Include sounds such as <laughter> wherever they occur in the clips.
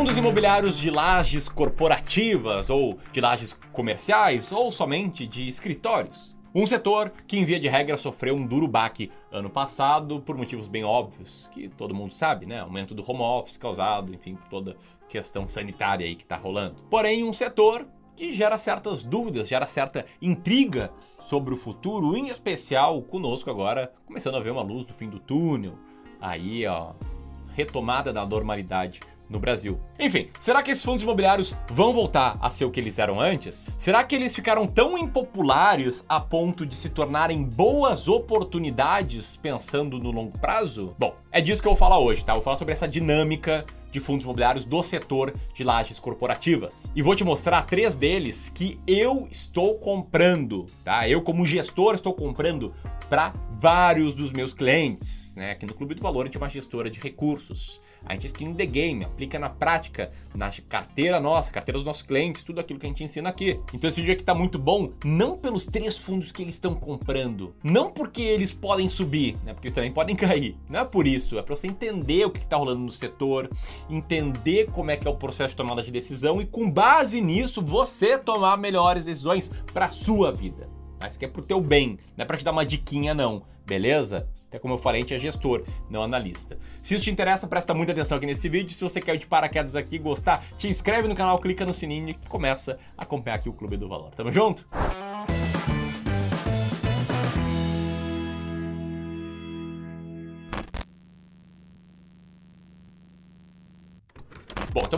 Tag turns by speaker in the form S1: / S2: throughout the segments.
S1: Fundos imobiliários de lajes corporativas ou de lajes comerciais ou somente de escritórios. Um setor que, em via de regra, sofreu um duro baque ano passado por motivos bem óbvios, que todo mundo sabe, né? Aumento do home office causado, enfim, por toda questão sanitária aí que tá rolando. Porém, um setor que gera certas dúvidas, gera certa intriga sobre o futuro, em especial conosco agora, começando a ver uma luz do fim do túnel. Aí, ó, retomada da normalidade no Brasil. Enfim, será que esses fundos imobiliários vão voltar a ser o que eles eram antes? Será que eles ficaram tão impopulares a ponto de se tornarem boas oportunidades pensando no longo prazo? Bom, é disso que eu vou falar hoje, tá? Eu vou falar sobre essa dinâmica de fundos imobiliários do setor de lajes corporativas. E vou te mostrar três deles que eu estou comprando, tá? Eu como gestor estou comprando para vários dos meus clientes, né? Aqui no Clube do Valor a gente é uma gestora de recursos. A gente skin the game, aplica na prática, na carteira nossa, carteira dos nossos clientes, tudo aquilo que a gente ensina aqui. Então esse vídeo aqui tá muito bom, não pelos três fundos que eles estão comprando, não porque eles podem subir, né? Porque eles também podem <laughs> cair. Não é por isso, é para você entender o que está rolando no setor, entender como é que é o processo de tomada de decisão e com base nisso você tomar melhores decisões para sua vida. Isso aqui é pro teu bem, não é para te dar uma diquinha não beleza? Até como eu falei, a gente é gestor, não analista. Se isso te interessa, presta muita atenção aqui nesse vídeo. Se você quer ir de paraquedas aqui e gostar, te inscreve no canal, clica no sininho e começa a acompanhar aqui o Clube do Valor. Tamo junto?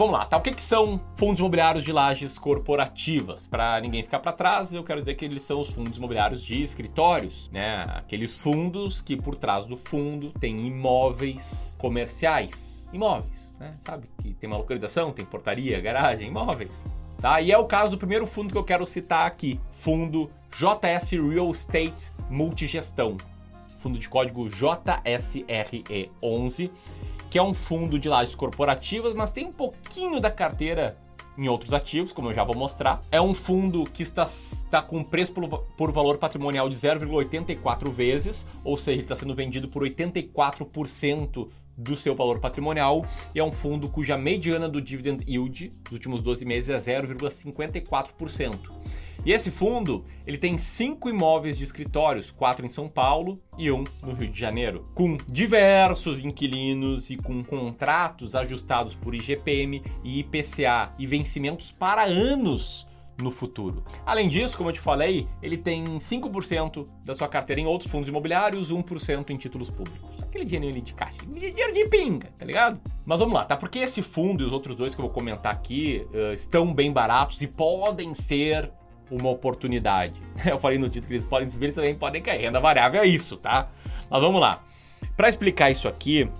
S1: Vamos lá, tá? O que, que são fundos imobiliários de lajes corporativas? Para ninguém ficar para trás, eu quero dizer que eles são os fundos imobiliários de escritórios, né? Aqueles fundos que por trás do fundo tem imóveis comerciais. Imóveis, né? Sabe? Que tem uma localização, tem portaria, garagem, imóveis. Tá? E é o caso do primeiro fundo que eu quero citar aqui, fundo JS Real Estate Multigestão. Fundo de código JSRE11 que é um fundo de lajes corporativas, mas tem um pouquinho da carteira em outros ativos, como eu já vou mostrar. É um fundo que está, está com preço por, por valor patrimonial de 0,84 vezes, ou seja, ele está sendo vendido por 84% do seu valor patrimonial e é um fundo cuja mediana do dividend yield dos últimos 12 meses é 0,54%. E esse fundo, ele tem cinco imóveis de escritórios, quatro em São Paulo e um no Rio de Janeiro, com diversos inquilinos e com contratos ajustados por IGPM e IPCA e vencimentos para anos no futuro. Além disso, como eu te falei, ele tem 5% da sua carteira em outros fundos imobiliários, 1% em títulos públicos. Aquele dinheiro ali de caixa, dinheiro de pinga, tá ligado? Mas vamos lá, tá? Porque esse fundo e os outros dois que eu vou comentar aqui uh, estão bem baratos e podem ser uma oportunidade. <laughs> Eu falei no título que eles podem subir, eles também podem cair. Renda variável é isso, tá? Mas vamos lá. Para explicar isso aqui,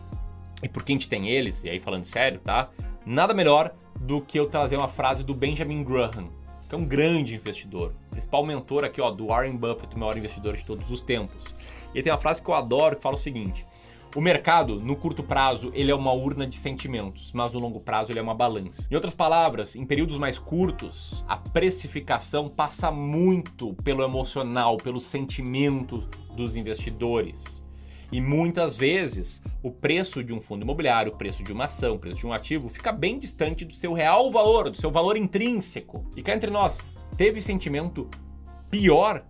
S1: e por que a gente tem eles, e aí falando sério, tá? Nada melhor do que eu trazer uma frase do Benjamin Graham, que é um grande investidor, principal mentor aqui, ó, do Warren Buffett, o maior investidor de todos os tempos. E ele tem uma frase que eu adoro que fala o seguinte: o mercado, no curto prazo, ele é uma urna de sentimentos, mas no longo prazo ele é uma balança. Em outras palavras, em períodos mais curtos, a precificação passa muito pelo emocional, pelo sentimento dos investidores. E muitas vezes o preço de um fundo imobiliário, o preço de uma ação, o preço de um ativo fica bem distante do seu real valor, do seu valor intrínseco. E cá entre nós, teve sentimento pior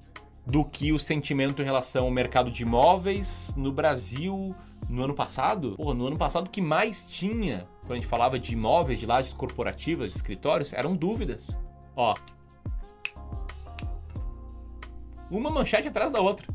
S1: do que o sentimento em relação ao mercado de imóveis no Brasil no ano passado, porra, no ano passado o que mais tinha, quando a gente falava de imóveis, de lajes corporativas, de escritórios, eram dúvidas. Ó. Uma manchete atrás da outra.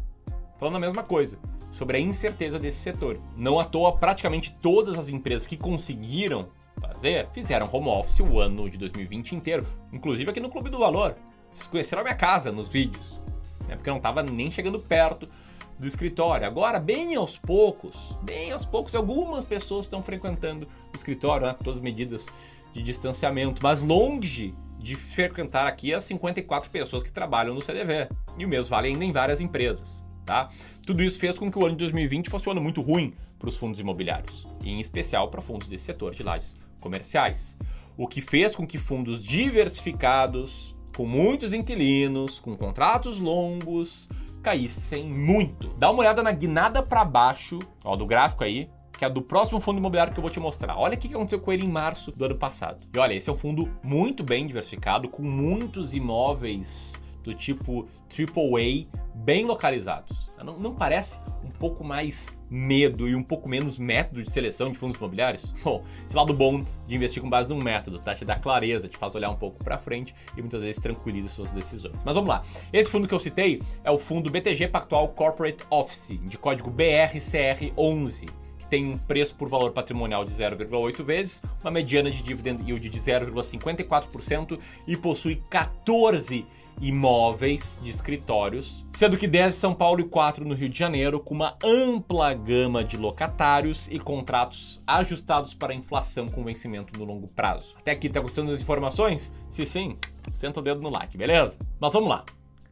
S1: Falando a mesma coisa, sobre a incerteza desse setor. Não à toa, praticamente todas as empresas que conseguiram fazer, fizeram home office o ano de 2020 inteiro. Inclusive aqui no Clube do Valor. Vocês conheceram a minha casa nos vídeos. Né? Porque não estava nem chegando perto do escritório. Agora, bem aos poucos, bem aos poucos, algumas pessoas estão frequentando o escritório, né, com todas as medidas de distanciamento, mas longe de frequentar aqui as 54 pessoas que trabalham no CDV. E o mesmo vale ainda em várias empresas. Tá? Tudo isso fez com que o ano de 2020 fosse um ano muito ruim para os fundos imobiliários, e em especial para fundos desse setor de lajes comerciais. O que fez com que fundos diversificados, com muitos inquilinos, com contratos longos, caíssem muito. Dá uma olhada na guinada para baixo, ó, do gráfico aí, que é do próximo fundo imobiliário que eu vou te mostrar. Olha o que aconteceu com ele em março do ano passado. E olha, esse é um fundo muito bem diversificado, com muitos imóveis do tipo AAA bem localizados. Não, não, parece um pouco mais medo e um pouco menos método de seleção de fundos imobiliários? <laughs> Bom, esse lado bom de investir com base num método, tá? Te dá clareza, te faz olhar um pouco para frente e muitas vezes tranquiliza suas decisões. Mas vamos lá. Esse fundo que eu citei é o fundo BTG Pactual Corporate Office, de código BRCR11 que tem um preço por valor patrimonial de 0,8 vezes, uma mediana de dividend yield de 0,54% e possui 14 imóveis de escritórios, sendo que 10 em São Paulo e 4 no Rio de Janeiro, com uma ampla gama de locatários e contratos ajustados para a inflação com vencimento no longo prazo. Até aqui tá gostando das informações? Se sim, senta o dedo no like, beleza? Mas vamos lá.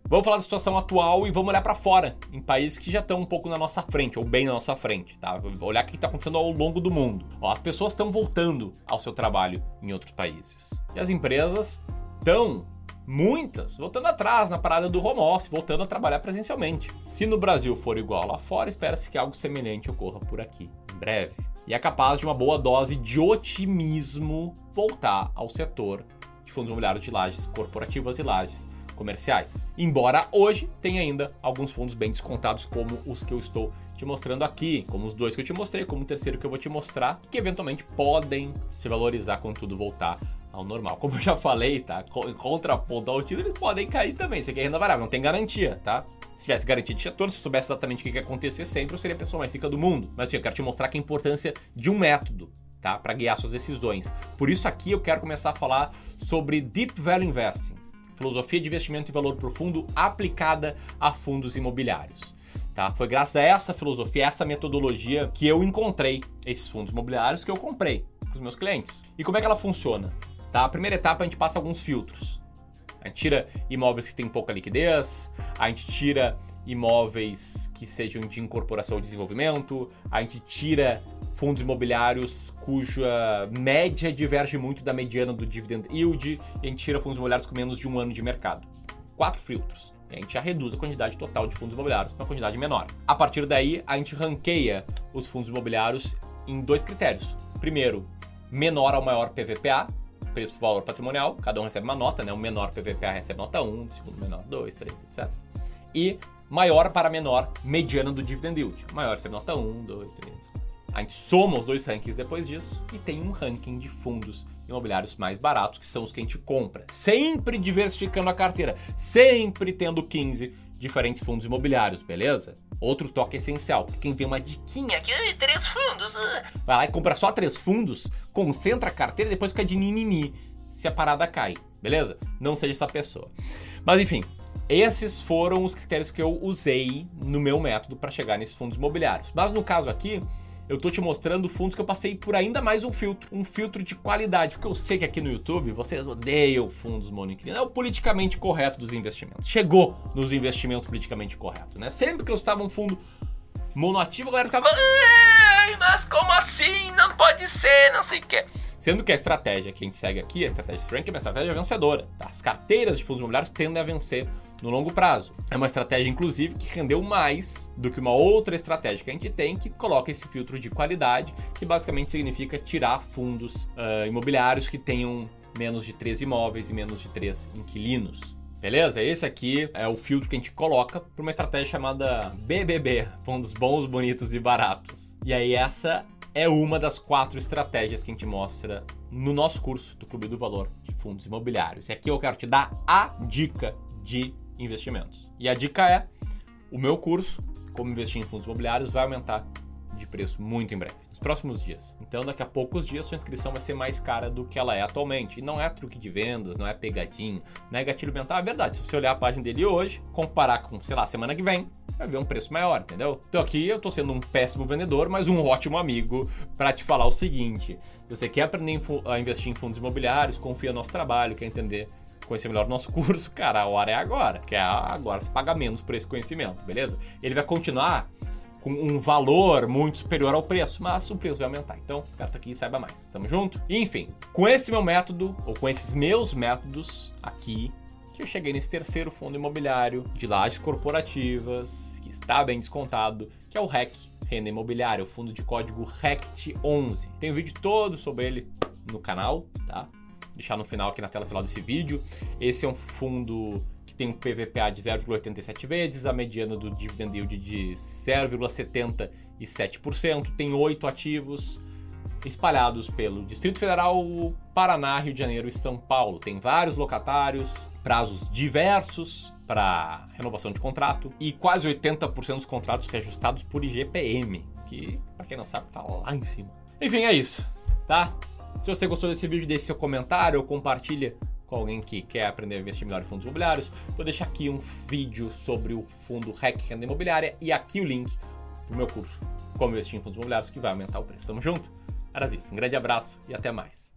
S1: Vamos falar da situação atual e vamos olhar para fora, em países que já estão um pouco na nossa frente, ou bem na nossa frente, tá? Olhar o que está acontecendo ao longo do mundo. Ó, as pessoas estão voltando ao seu trabalho em outros países. E as empresas estão muitas voltando atrás na parada do home office, voltando a trabalhar presencialmente. Se no Brasil for igual lá fora, espera-se que algo semelhante ocorra por aqui, em breve. E é capaz de uma boa dose de otimismo voltar ao setor de fundos imobiliários de lajes corporativas e lajes comerciais. Embora hoje tenha ainda alguns fundos bem descontados, como os que eu estou te mostrando aqui, como os dois que eu te mostrei, como o terceiro que eu vou te mostrar, que eventualmente podem se valorizar quando tudo voltar ao normal. Como eu já falei, tá? Em contraponto ao tiro, eles podem cair também. Isso aqui é renda variável, não tem garantia, tá? Se tivesse garantia de retorno, se eu soubesse exatamente o que ia acontecer sempre, eu seria a pessoa mais rica do mundo. Mas assim, eu quero te mostrar que a importância de um método, tá? Para guiar suas decisões. Por isso aqui eu quero começar a falar sobre Deep Value Investing. Filosofia de investimento em valor profundo aplicada a fundos imobiliários. Tá? Foi graças a essa filosofia, essa metodologia que eu encontrei esses fundos imobiliários que eu comprei para os meus clientes. E como é que ela funciona? Tá? A primeira etapa a gente passa alguns filtros. A gente tira imóveis que têm pouca liquidez, a gente tira imóveis que sejam de incorporação ou desenvolvimento, a gente tira fundos imobiliários cuja média diverge muito da mediana do dividend yield, e a gente tira fundos imobiliários com menos de um ano de mercado. Quatro filtros. A gente já reduz a quantidade total de fundos imobiliários para uma quantidade menor. A partir daí, a gente ranqueia os fundos imobiliários em dois critérios. Primeiro, menor ao maior PVPA, preço por valor patrimonial, cada um recebe uma nota, né? O menor PVPA recebe nota 1, o segundo menor 2, 3, etc. E maior para menor, mediana do dividend yield. Maior recebe nota 1, 2, 3. A gente soma os dois rankings depois disso e tem um ranking de fundos imobiliários mais baratos, que são os que a gente compra. Sempre diversificando a carteira, sempre tendo 15 diferentes fundos imobiliários, beleza? Outro toque essencial. Quem tem uma diquinha aqui, três fundos, ah", vai lá e compra só três fundos, concentra a carteira e depois fica de mimimi se a parada cai, beleza? Não seja essa pessoa. Mas enfim, esses foram os critérios que eu usei no meu método para chegar nesses fundos imobiliários. Mas no caso aqui, eu tô te mostrando fundos que eu passei por ainda mais um filtro, um filtro de qualidade, porque eu sei que aqui no YouTube vocês odeiam fundos monoinquilinos, é o politicamente correto dos investimentos. Chegou nos investimentos politicamente corretos, né? Sempre que eu estava um fundo monoativo, a galera ficava, mas como assim? Não pode ser, não sei o que. Sendo que a estratégia que a gente segue aqui, a estratégia Strength, é uma estratégia vencedora. Tá? As carteiras de fundos imobiliários tendem a vencer no longo prazo. É uma estratégia, inclusive, que rendeu mais do que uma outra estratégia que a gente tem, que coloca esse filtro de qualidade, que basicamente significa tirar fundos uh, imobiliários que tenham menos de três imóveis e menos de três inquilinos. Beleza? Esse aqui é o filtro que a gente coloca para uma estratégia chamada BBB, fundos bons, bonitos e baratos. E aí essa é uma das quatro estratégias que a gente mostra no nosso curso do Clube do Valor de Fundos Imobiliários. E aqui eu quero te dar a dica de investimentos. E a dica é: o meu curso, Como Investir em Fundos Imobiliários, vai aumentar de preço muito em breve, nos próximos dias. Então, daqui a poucos dias, sua inscrição vai ser mais cara do que ela é atualmente. E não é truque de vendas, não é pegadinho, não é gatilho mental. É verdade. Se você olhar a página dele hoje, comparar com, sei lá, semana que vem, vai ver um preço maior, entendeu? Então aqui eu tô sendo um péssimo vendedor, mas um ótimo amigo para te falar o seguinte: se você quer aprender a investir em fundos imobiliários, confia no nosso trabalho, quer entender conhecer melhor o nosso curso, <laughs> cara, a hora é agora. Que é agora, você paga menos por esse conhecimento, beleza? Ele vai continuar com um valor muito superior ao preço, mas o preço vai aumentar. Então, carta aqui saiba mais. Tamo junto? Enfim, com esse meu método, ou com esses meus métodos aqui, que eu cheguei nesse terceiro fundo imobiliário de lajes corporativas, que está bem descontado, que é o REC Renda Imobiliária, o fundo de código RECT11. Tem um vídeo todo sobre ele no canal, tá? Deixar no final aqui na tela final desse vídeo. Esse é um fundo que tem um PVPA de 0,87 vezes, a mediana do dividend yield de 0,77%, tem oito ativos espalhados pelo Distrito Federal, Paraná, Rio de Janeiro e São Paulo. Tem vários locatários, prazos diversos para renovação de contrato e quase 80% dos contratos reajustados por IGPM, que, para quem não sabe, tá lá em cima. Enfim, é isso, tá? Se você gostou desse vídeo, deixe seu comentário ou compartilha com alguém que quer aprender a investir melhor em fundos imobiliários. Vou deixar aqui um vídeo sobre o fundo REC Renda Imobiliária e aqui o link pro meu curso Como Investir em Fundos Imobiliários, que vai aumentar o preço. Tamo junto? Era isso. Um grande abraço e até mais.